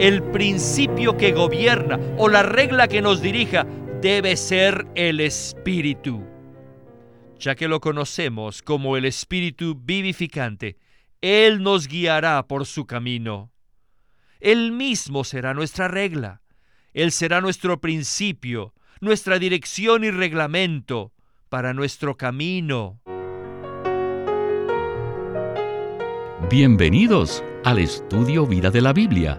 el principio que gobierna o la regla que nos dirija debe ser el Espíritu. Ya que lo conocemos como el Espíritu vivificante, Él nos guiará por su camino. Él mismo será nuestra regla. Él será nuestro principio, nuestra dirección y reglamento para nuestro camino. Bienvenidos al estudio Vida de la Biblia,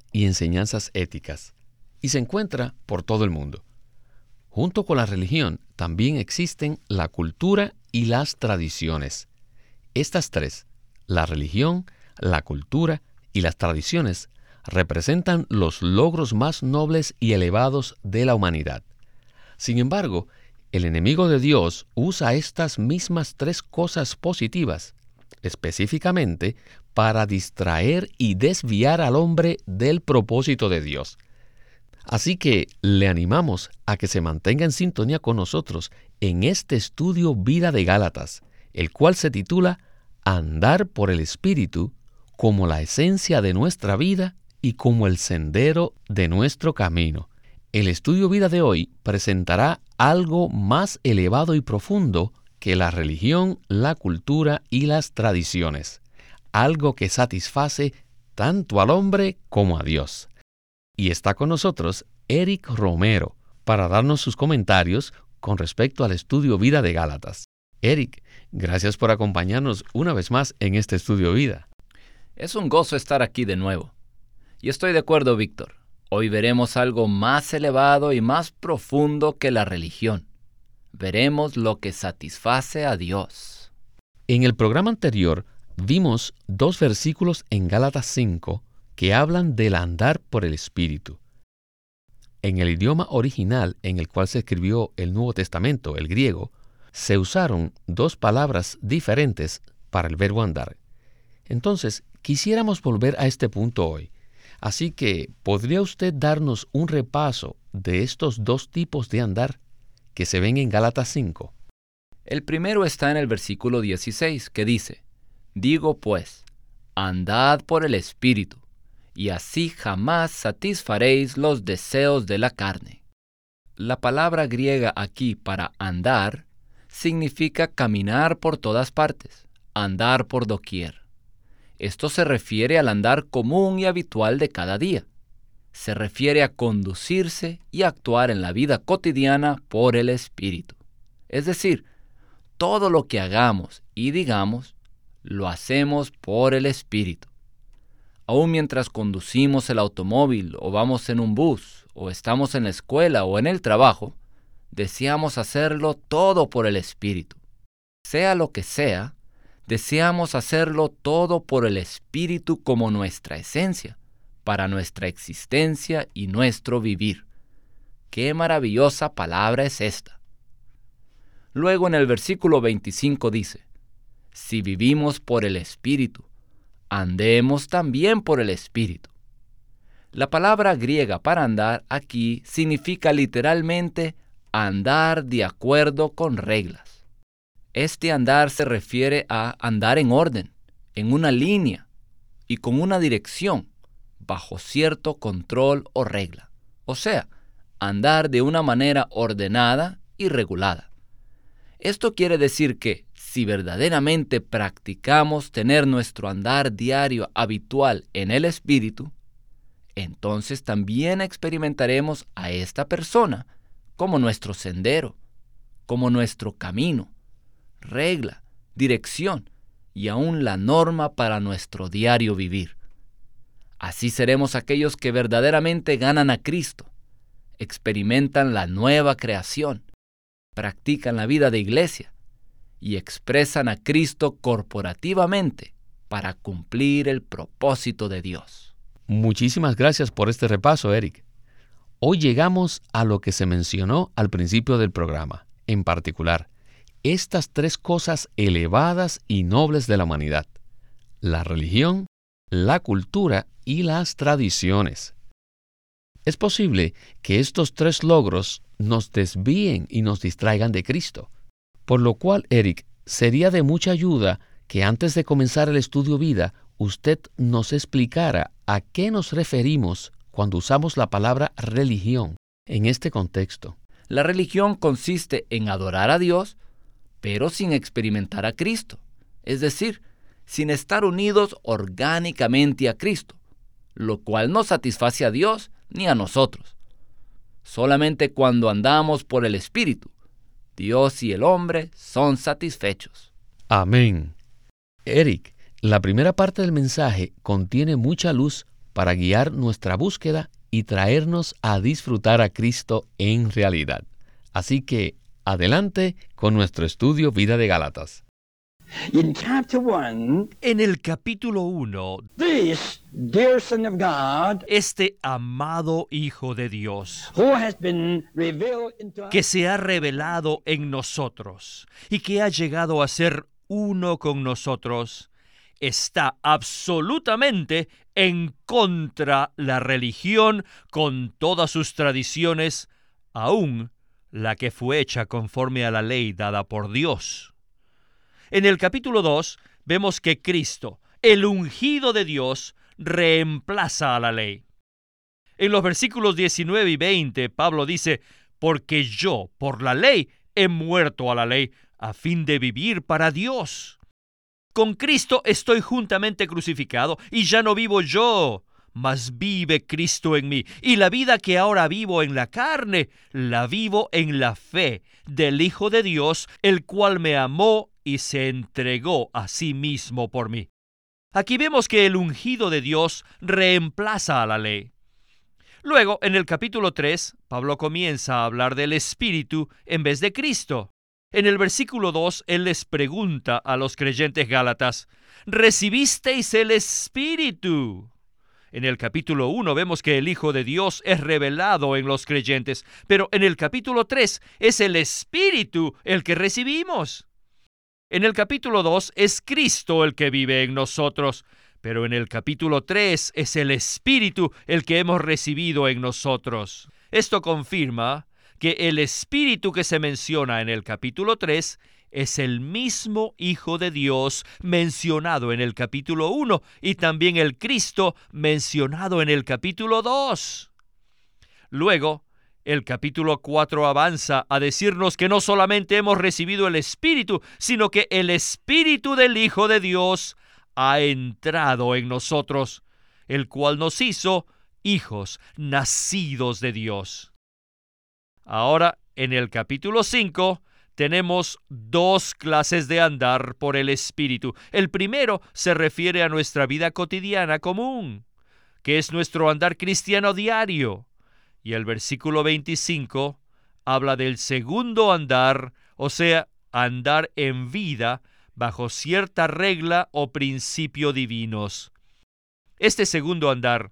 y enseñanzas éticas y se encuentra por todo el mundo. Junto con la religión también existen la cultura y las tradiciones. Estas tres, la religión, la cultura y las tradiciones, representan los logros más nobles y elevados de la humanidad. Sin embargo, el enemigo de Dios usa estas mismas tres cosas positivas, específicamente para distraer y desviar al hombre del propósito de Dios. Así que le animamos a que se mantenga en sintonía con nosotros en este estudio Vida de Gálatas, el cual se titula Andar por el Espíritu como la esencia de nuestra vida y como el sendero de nuestro camino. El estudio Vida de hoy presentará algo más elevado y profundo que la religión, la cultura y las tradiciones algo que satisface tanto al hombre como a Dios. Y está con nosotros Eric Romero para darnos sus comentarios con respecto al estudio Vida de Gálatas. Eric, gracias por acompañarnos una vez más en este estudio Vida. Es un gozo estar aquí de nuevo. Y estoy de acuerdo, Víctor. Hoy veremos algo más elevado y más profundo que la religión. Veremos lo que satisface a Dios. En el programa anterior vimos dos versículos en Gálatas 5 que hablan del andar por el Espíritu. En el idioma original en el cual se escribió el Nuevo Testamento, el griego, se usaron dos palabras diferentes para el verbo andar. Entonces, quisiéramos volver a este punto hoy. Así que, ¿podría usted darnos un repaso de estos dos tipos de andar que se ven en Gálatas 5? El primero está en el versículo 16, que dice, Digo pues, andad por el Espíritu, y así jamás satisfaréis los deseos de la carne. La palabra griega aquí para andar significa caminar por todas partes, andar por doquier. Esto se refiere al andar común y habitual de cada día. Se refiere a conducirse y actuar en la vida cotidiana por el Espíritu. Es decir, todo lo que hagamos y digamos lo hacemos por el Espíritu. Aún mientras conducimos el automóvil o vamos en un bus o estamos en la escuela o en el trabajo, deseamos hacerlo todo por el Espíritu. Sea lo que sea, deseamos hacerlo todo por el Espíritu como nuestra esencia, para nuestra existencia y nuestro vivir. Qué maravillosa palabra es esta. Luego en el versículo 25 dice, si vivimos por el Espíritu, andemos también por el Espíritu. La palabra griega para andar aquí significa literalmente andar de acuerdo con reglas. Este andar se refiere a andar en orden, en una línea y con una dirección, bajo cierto control o regla. O sea, andar de una manera ordenada y regulada. Esto quiere decir que si verdaderamente practicamos tener nuestro andar diario habitual en el Espíritu, entonces también experimentaremos a esta persona como nuestro sendero, como nuestro camino, regla, dirección y aún la norma para nuestro diario vivir. Así seremos aquellos que verdaderamente ganan a Cristo, experimentan la nueva creación, practican la vida de iglesia, y expresan a Cristo corporativamente para cumplir el propósito de Dios. Muchísimas gracias por este repaso, Eric. Hoy llegamos a lo que se mencionó al principio del programa, en particular, estas tres cosas elevadas y nobles de la humanidad, la religión, la cultura y las tradiciones. Es posible que estos tres logros nos desvíen y nos distraigan de Cristo, por lo cual, Eric, sería de mucha ayuda que antes de comenzar el estudio vida, usted nos explicara a qué nos referimos cuando usamos la palabra religión en este contexto. La religión consiste en adorar a Dios, pero sin experimentar a Cristo, es decir, sin estar unidos orgánicamente a Cristo, lo cual no satisface a Dios ni a nosotros. Solamente cuando andamos por el Espíritu, Dios y el hombre son satisfechos. Amén. Eric, la primera parte del mensaje contiene mucha luz para guiar nuestra búsqueda y traernos a disfrutar a Cristo en realidad. Así que adelante con nuestro estudio Vida de En el capítulo 1, este amado Hijo de Dios, que se ha revelado en nosotros y que ha llegado a ser uno con nosotros, está absolutamente en contra la religión con todas sus tradiciones, aún la que fue hecha conforme a la ley dada por Dios. En el capítulo 2 vemos que Cristo, el ungido de Dios, reemplaza a la ley. En los versículos 19 y 20, Pablo dice, porque yo, por la ley, he muerto a la ley, a fin de vivir para Dios. Con Cristo estoy juntamente crucificado, y ya no vivo yo, mas vive Cristo en mí. Y la vida que ahora vivo en la carne, la vivo en la fe del Hijo de Dios, el cual me amó y se entregó a sí mismo por mí. Aquí vemos que el ungido de Dios reemplaza a la ley. Luego, en el capítulo 3, Pablo comienza a hablar del Espíritu en vez de Cristo. En el versículo 2, él les pregunta a los creyentes gálatas, ¿recibisteis el Espíritu? En el capítulo 1 vemos que el Hijo de Dios es revelado en los creyentes, pero en el capítulo 3 es el Espíritu el que recibimos. En el capítulo 2 es Cristo el que vive en nosotros, pero en el capítulo 3 es el Espíritu el que hemos recibido en nosotros. Esto confirma que el Espíritu que se menciona en el capítulo 3 es el mismo Hijo de Dios mencionado en el capítulo 1 y también el Cristo mencionado en el capítulo 2. Luego, el capítulo 4 avanza a decirnos que no solamente hemos recibido el Espíritu, sino que el Espíritu del Hijo de Dios ha entrado en nosotros, el cual nos hizo hijos nacidos de Dios. Ahora, en el capítulo 5, tenemos dos clases de andar por el Espíritu. El primero se refiere a nuestra vida cotidiana común, que es nuestro andar cristiano diario. Y el versículo 25 habla del segundo andar, o sea, andar en vida bajo cierta regla o principio divinos. Este segundo andar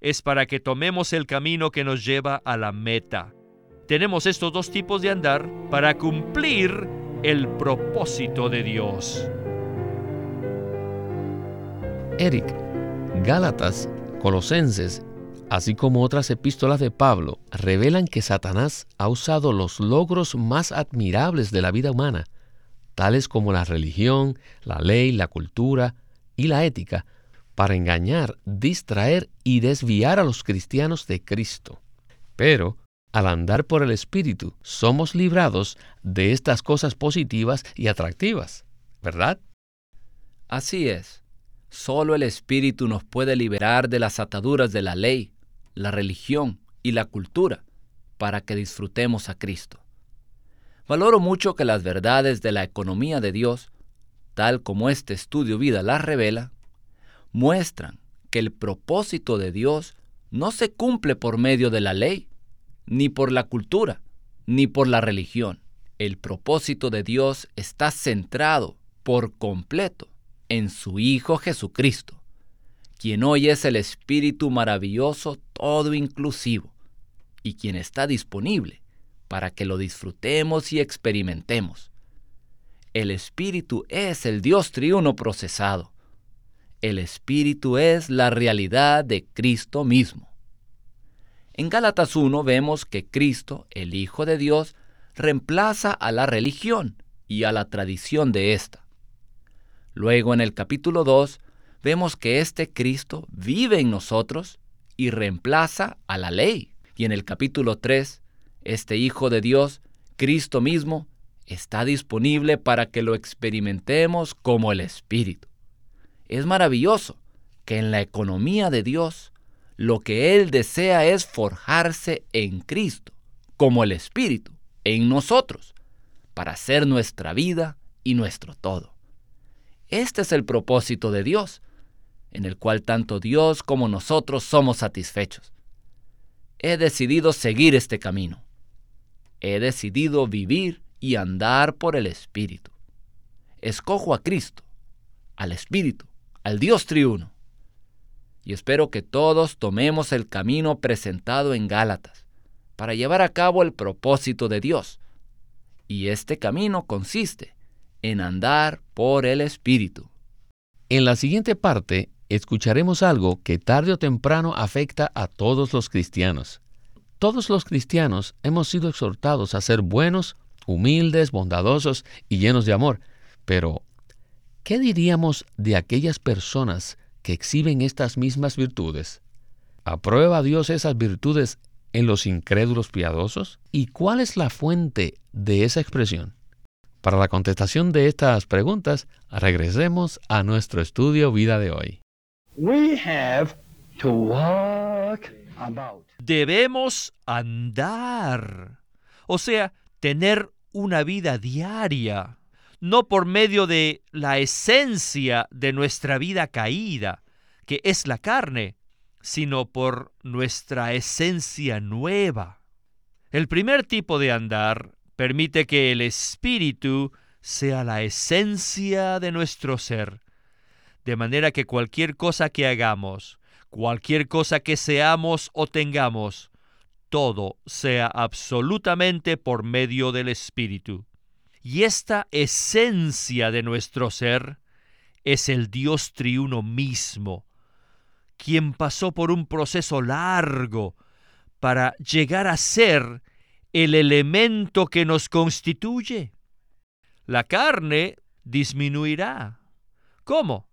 es para que tomemos el camino que nos lleva a la meta. Tenemos estos dos tipos de andar para cumplir el propósito de Dios. Eric, Gálatas, Colosenses así como otras epístolas de Pablo, revelan que Satanás ha usado los logros más admirables de la vida humana, tales como la religión, la ley, la cultura y la ética, para engañar, distraer y desviar a los cristianos de Cristo. Pero, al andar por el Espíritu, somos librados de estas cosas positivas y atractivas, ¿verdad? Así es. Solo el Espíritu nos puede liberar de las ataduras de la ley, la religión y la cultura para que disfrutemos a Cristo. Valoro mucho que las verdades de la economía de Dios, tal como este estudio vida las revela, muestran que el propósito de Dios no se cumple por medio de la ley, ni por la cultura, ni por la religión. El propósito de Dios está centrado por completo en su Hijo Jesucristo, quien hoy es el Espíritu maravilloso, todo inclusivo, y quien está disponible para que lo disfrutemos y experimentemos. El Espíritu es el Dios triuno procesado. El Espíritu es la realidad de Cristo mismo. En Gálatas 1 vemos que Cristo, el Hijo de Dios, reemplaza a la religión y a la tradición de ésta. Luego en el capítulo 2 vemos que este Cristo vive en nosotros y reemplaza a la ley. Y en el capítulo 3, este Hijo de Dios, Cristo mismo, está disponible para que lo experimentemos como el Espíritu. Es maravilloso que en la economía de Dios lo que Él desea es forjarse en Cristo, como el Espíritu, en nosotros, para ser nuestra vida y nuestro todo. Este es el propósito de Dios, en el cual tanto Dios como nosotros somos satisfechos. He decidido seguir este camino. He decidido vivir y andar por el Espíritu. Escojo a Cristo, al Espíritu, al Dios triuno y espero que todos tomemos el camino presentado en Gálatas para llevar a cabo el propósito de Dios. Y este camino consiste en andar por el Espíritu. En la siguiente parte escucharemos algo que tarde o temprano afecta a todos los cristianos. Todos los cristianos hemos sido exhortados a ser buenos, humildes, bondadosos y llenos de amor. Pero, ¿qué diríamos de aquellas personas que exhiben estas mismas virtudes? ¿Aprueba Dios esas virtudes en los incrédulos piadosos? ¿Y cuál es la fuente de esa expresión? Para la contestación de estas preguntas, regresemos a nuestro estudio vida de hoy. Debemos andar, o sea, tener una vida diaria. No por medio de la esencia de nuestra vida caída, que es la carne, sino por nuestra esencia nueva. El primer tipo de andar permite que el espíritu sea la esencia de nuestro ser, de manera que cualquier cosa que hagamos, cualquier cosa que seamos o tengamos, todo sea absolutamente por medio del espíritu. Y esta esencia de nuestro ser es el Dios triuno mismo, quien pasó por un proceso largo para llegar a ser el elemento que nos constituye. La carne disminuirá. ¿Cómo?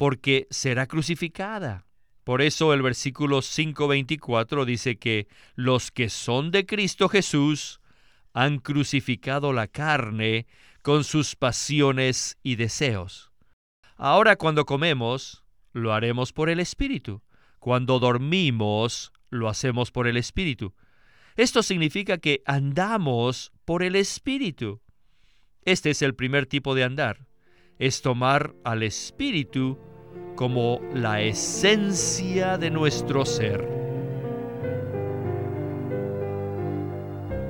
Porque será crucificada. Por eso el versículo 5.24 dice que los que son de Cristo Jesús han crucificado la carne con sus pasiones y deseos. Ahora cuando comemos, lo haremos por el Espíritu. Cuando dormimos, lo hacemos por el Espíritu. Esto significa que andamos por el Espíritu. Este es el primer tipo de andar. Es tomar al Espíritu como la esencia de nuestro ser.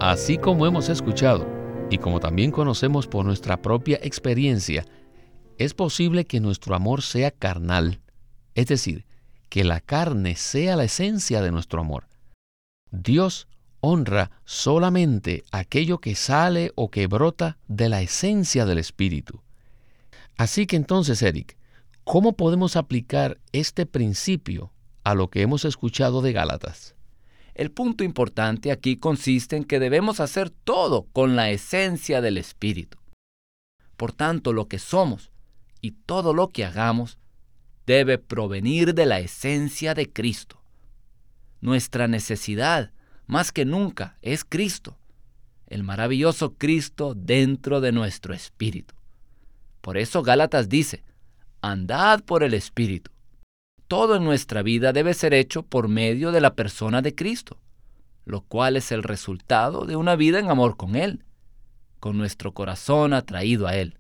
Así como hemos escuchado y como también conocemos por nuestra propia experiencia, es posible que nuestro amor sea carnal, es decir, que la carne sea la esencia de nuestro amor. Dios honra solamente aquello que sale o que brota de la esencia del Espíritu. Así que entonces, Eric, ¿cómo podemos aplicar este principio a lo que hemos escuchado de Gálatas? El punto importante aquí consiste en que debemos hacer todo con la esencia del Espíritu. Por tanto, lo que somos y todo lo que hagamos debe provenir de la esencia de Cristo. Nuestra necesidad, más que nunca, es Cristo, el maravilloso Cristo dentro de nuestro espíritu. Por eso Gálatas dice, andad por el espíritu todo en nuestra vida debe ser hecho por medio de la persona de Cristo, lo cual es el resultado de una vida en amor con Él, con nuestro corazón atraído a Él.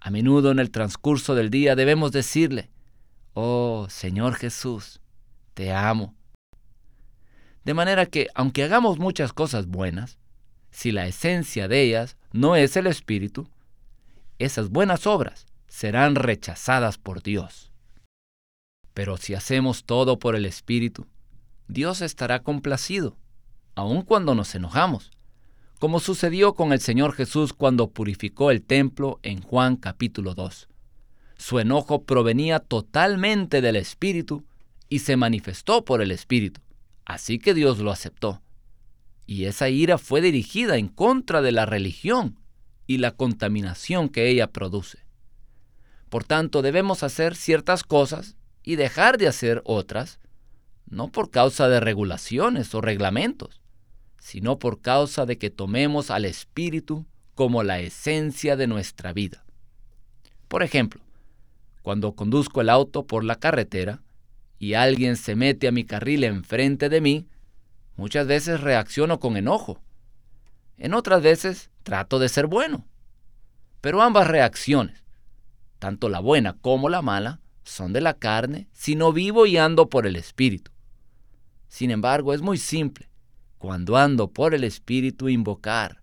A menudo en el transcurso del día debemos decirle, Oh Señor Jesús, te amo. De manera que, aunque hagamos muchas cosas buenas, si la esencia de ellas no es el Espíritu, esas buenas obras serán rechazadas por Dios. Pero si hacemos todo por el Espíritu, Dios estará complacido, aun cuando nos enojamos, como sucedió con el Señor Jesús cuando purificó el templo en Juan capítulo 2. Su enojo provenía totalmente del Espíritu y se manifestó por el Espíritu, así que Dios lo aceptó. Y esa ira fue dirigida en contra de la religión y la contaminación que ella produce. Por tanto, debemos hacer ciertas cosas y dejar de hacer otras, no por causa de regulaciones o reglamentos, sino por causa de que tomemos al Espíritu como la esencia de nuestra vida. Por ejemplo, cuando conduzco el auto por la carretera y alguien se mete a mi carril enfrente de mí, muchas veces reacciono con enojo. En otras veces trato de ser bueno. Pero ambas reacciones, tanto la buena como la mala, son de la carne si no vivo y ando por el Espíritu. Sin embargo, es muy simple, cuando ando por el Espíritu, invocar,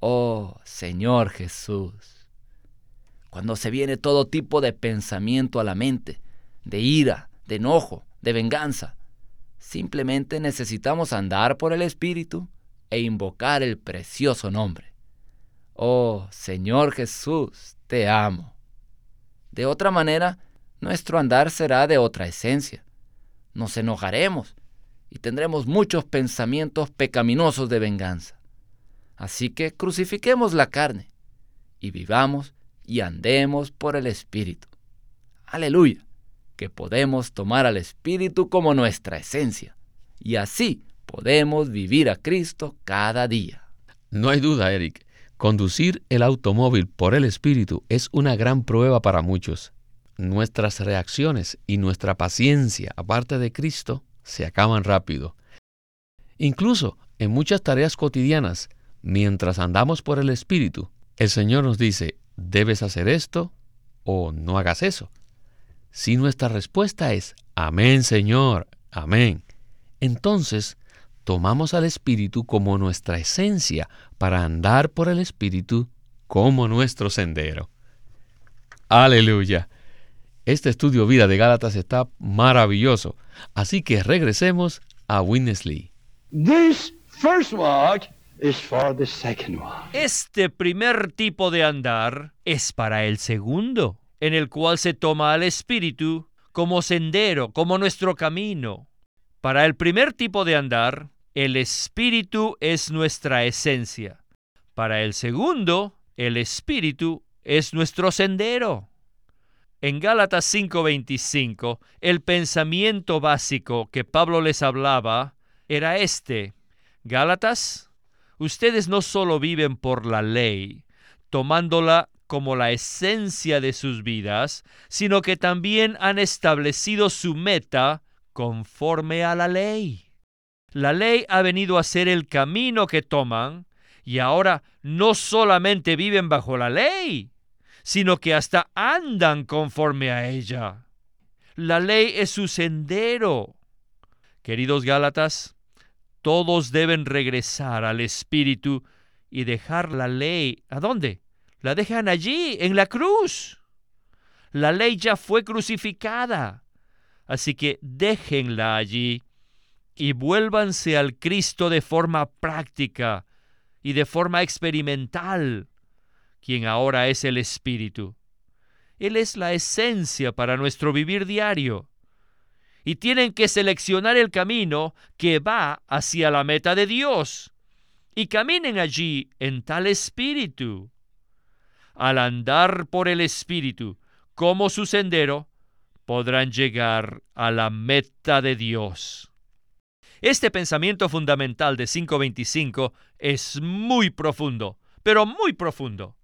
oh Señor Jesús. Cuando se viene todo tipo de pensamiento a la mente, de ira, de enojo, de venganza, simplemente necesitamos andar por el Espíritu e invocar el precioso nombre. Oh Señor Jesús, te amo. De otra manera, nuestro andar será de otra esencia. Nos enojaremos y tendremos muchos pensamientos pecaminosos de venganza. Así que crucifiquemos la carne y vivamos y andemos por el Espíritu. Aleluya, que podemos tomar al Espíritu como nuestra esencia y así podemos vivir a Cristo cada día. No hay duda, Eric, Conducir el automóvil por el Espíritu es una gran prueba para muchos. Nuestras reacciones y nuestra paciencia, aparte de Cristo, se acaban rápido. Incluso en muchas tareas cotidianas, mientras andamos por el Espíritu, el Señor nos dice, debes hacer esto o no hagas eso. Si nuestra respuesta es, Amén Señor, Amén, entonces tomamos al Espíritu como nuestra esencia para andar por el Espíritu como nuestro sendero. Aleluya. Este estudio vida de Gálatas está maravilloso, así que regresemos a Winnesley. Este primer tipo de andar es para el segundo, en el cual se toma al Espíritu como sendero, como nuestro camino. Para el primer tipo de andar, el Espíritu es nuestra esencia. Para el segundo, el Espíritu es nuestro sendero. En Gálatas 5:25, el pensamiento básico que Pablo les hablaba era este. Gálatas, ustedes no solo viven por la ley, tomándola como la esencia de sus vidas, sino que también han establecido su meta conforme a la ley. La ley ha venido a ser el camino que toman y ahora no solamente viven bajo la ley, sino que hasta andan conforme a ella. La ley es su sendero. Queridos Gálatas, todos deben regresar al Espíritu y dejar la ley. ¿A dónde? La dejan allí, en la cruz. La ley ya fue crucificada. Así que déjenla allí y vuélvanse al Cristo de forma práctica y de forma experimental, quien ahora es el Espíritu. Él es la esencia para nuestro vivir diario. Y tienen que seleccionar el camino que va hacia la meta de Dios. Y caminen allí en tal espíritu. Al andar por el espíritu como su sendero, podrán llegar a la meta de Dios. Este pensamiento fundamental de 525 es muy profundo, pero muy profundo.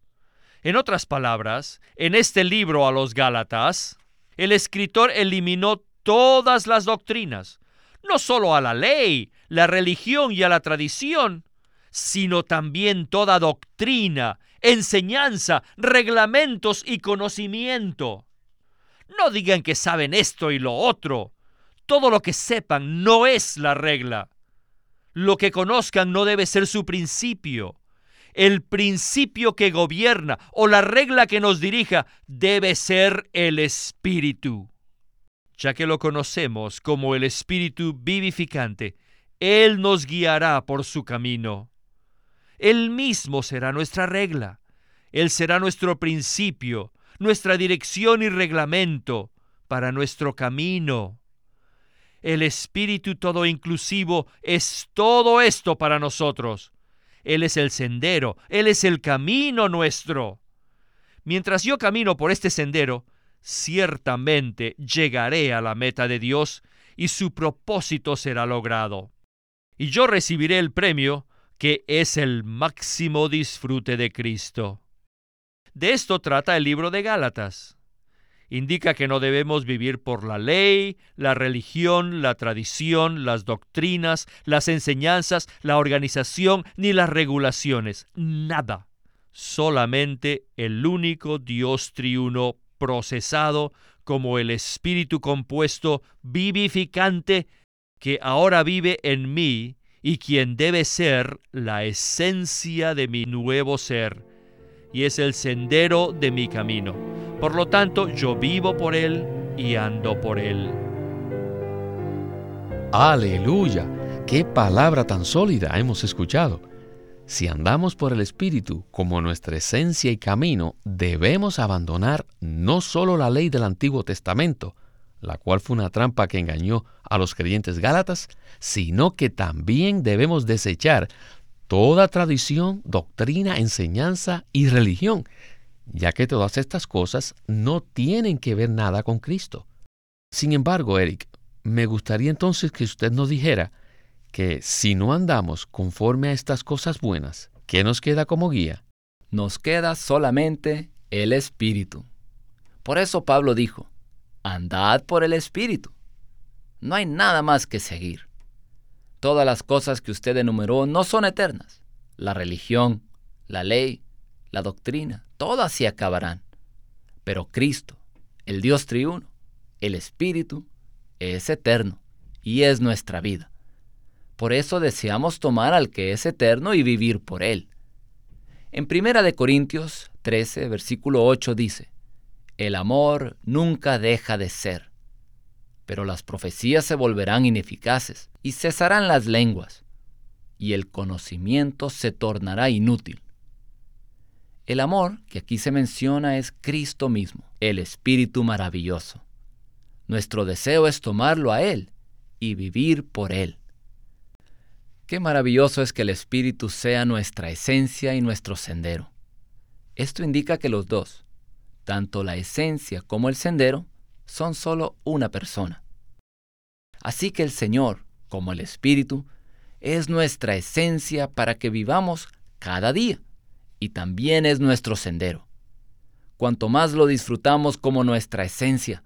En otras palabras, en este libro a los Gálatas, el escritor eliminó todas las doctrinas, no solo a la ley, la religión y a la tradición, sino también toda doctrina, enseñanza, reglamentos y conocimiento. No digan que saben esto y lo otro todo lo que sepan no es la regla. Lo que conozcan no debe ser su principio. El principio que gobierna o la regla que nos dirija debe ser el Espíritu. ya que lo conocemos como el Espíritu vivificante, Él nos guiará por su camino. Él mismo será nuestra regla. Él será nuestro principio, nuestra dirección y reglamento para nuestro camino. El Espíritu todo inclusivo es todo esto para nosotros. Él es el sendero, Él es el camino nuestro. Mientras yo camino por este sendero, ciertamente llegaré a la meta de Dios y su propósito será logrado. Y yo recibiré el premio que es el máximo disfrute de Cristo. De esto trata el libro de Gálatas. Indica que no debemos vivir por la ley, la religión, la tradición, las doctrinas, las enseñanzas, la organización ni las regulaciones. Nada. Solamente el único Dios triuno procesado como el Espíritu compuesto vivificante que ahora vive en mí y quien debe ser la esencia de mi nuevo ser, y es el sendero de mi camino. Por lo tanto, yo vivo por Él y ando por Él. Aleluya. Qué palabra tan sólida hemos escuchado. Si andamos por el Espíritu como nuestra esencia y camino, debemos abandonar no solo la ley del Antiguo Testamento, la cual fue una trampa que engañó a los creyentes gálatas, sino que también debemos desechar toda tradición, doctrina, enseñanza y religión, ya que todas estas cosas no tienen que ver nada con Cristo. Sin embargo, Eric, me gustaría entonces que usted nos dijera que si no andamos conforme a estas cosas buenas, ¿qué nos queda como guía? Nos queda solamente el Espíritu. Por eso Pablo dijo, andad por el Espíritu. No hay nada más que seguir. Todas las cosas que usted enumeró no son eternas. La religión, la ley, la doctrina, todas se acabarán. Pero Cristo, el Dios triuno, el Espíritu, es eterno y es nuestra vida. Por eso deseamos tomar al que es eterno y vivir por él. En Primera de Corintios 13, versículo 8 dice, El amor nunca deja de ser, pero las profecías se volverán ineficaces y cesarán las lenguas, y el conocimiento se tornará inútil. El amor que aquí se menciona es Cristo mismo, el Espíritu maravilloso. Nuestro deseo es tomarlo a Él y vivir por Él. Qué maravilloso es que el Espíritu sea nuestra esencia y nuestro sendero. Esto indica que los dos, tanto la esencia como el sendero, son solo una persona. Así que el Señor, como el Espíritu, es nuestra esencia para que vivamos cada día y también es nuestro sendero. Cuanto más lo disfrutamos como nuestra esencia,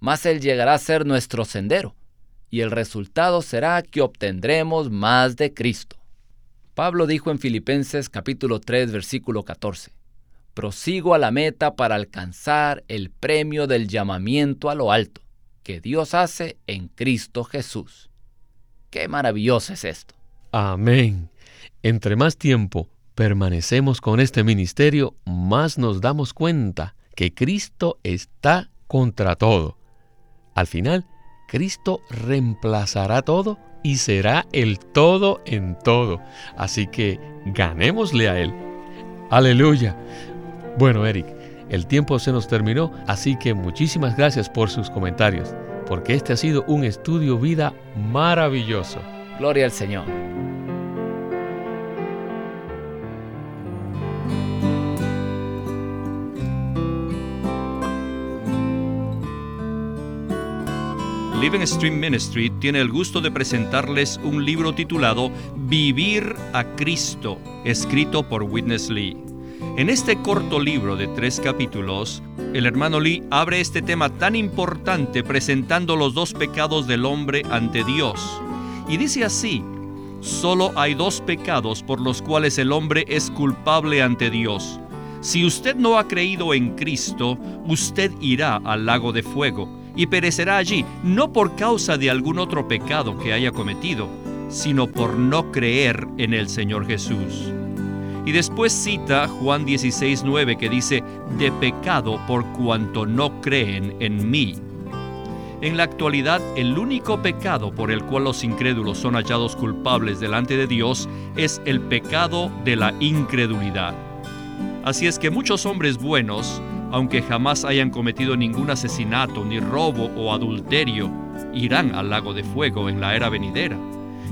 más Él llegará a ser nuestro sendero y el resultado será que obtendremos más de Cristo. Pablo dijo en Filipenses capítulo 3 versículo 14, Prosigo a la meta para alcanzar el premio del llamamiento a lo alto que Dios hace en Cristo Jesús. Qué maravilloso es esto. Amén. Entre más tiempo permanecemos con este ministerio, más nos damos cuenta que Cristo está contra todo. Al final, Cristo reemplazará todo y será el todo en todo. Así que ganémosle a Él. Aleluya. Bueno, Eric, el tiempo se nos terminó, así que muchísimas gracias por sus comentarios, porque este ha sido un estudio vida maravilloso. Gloria al Señor. Living Stream Ministry tiene el gusto de presentarles un libro titulado Vivir a Cristo, escrito por Witness Lee. En este corto libro de tres capítulos, el hermano Lee abre este tema tan importante presentando los dos pecados del hombre ante Dios. Y dice así, solo hay dos pecados por los cuales el hombre es culpable ante Dios. Si usted no ha creído en Cristo, usted irá al lago de fuego y perecerá allí, no por causa de algún otro pecado que haya cometido, sino por no creer en el Señor Jesús. Y después cita Juan 16:9 que dice, de pecado por cuanto no creen en mí. En la actualidad, el único pecado por el cual los incrédulos son hallados culpables delante de Dios es el pecado de la incredulidad. Así es que muchos hombres buenos, aunque jamás hayan cometido ningún asesinato, ni robo o adulterio, irán al lago de fuego en la era venidera.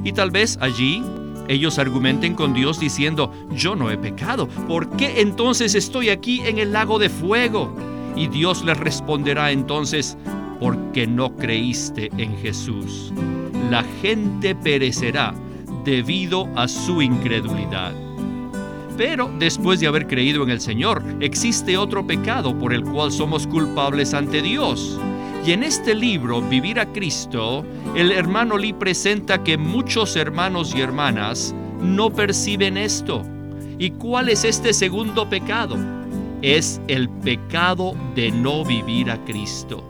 Y tal vez allí ellos argumenten con Dios diciendo, yo no he pecado, ¿por qué entonces estoy aquí en el lago de fuego? Y Dios les responderá entonces, porque no creíste en Jesús. La gente perecerá debido a su incredulidad. Pero después de haber creído en el Señor, existe otro pecado por el cual somos culpables ante Dios. Y en este libro, Vivir a Cristo, el hermano Lee presenta que muchos hermanos y hermanas no perciben esto. ¿Y cuál es este segundo pecado? Es el pecado de no vivir a Cristo.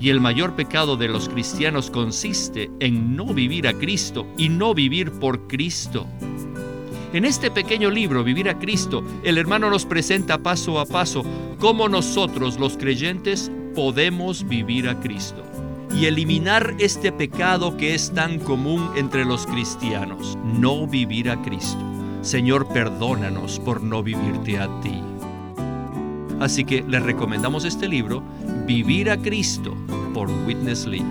Y el mayor pecado de los cristianos consiste en no vivir a Cristo y no vivir por Cristo. En este pequeño libro, Vivir a Cristo, el hermano nos presenta paso a paso cómo nosotros los creyentes podemos vivir a Cristo y eliminar este pecado que es tan común entre los cristianos, no vivir a Cristo. Señor, perdónanos por no vivirte a ti. Así que les recomendamos este libro, Vivir a Cristo, por Witness Lee.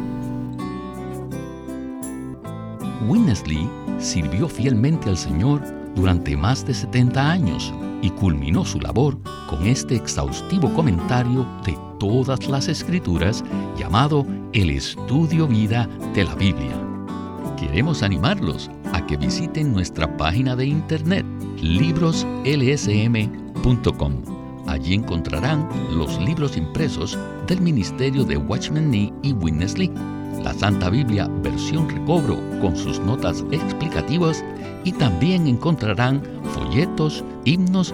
Witness Lee sirvió fielmente al Señor durante más de 70 años y culminó su labor con este exhaustivo comentario de todas las escrituras llamado El Estudio Vida de la Biblia. Queremos animarlos a que visiten nuestra página de internet libroslsm.com. Allí encontrarán los libros impresos del Ministerio de Watchman Nee y Witness Lee, la Santa Biblia versión recobro con sus notas explicativas y también encontrarán folletos, himnos,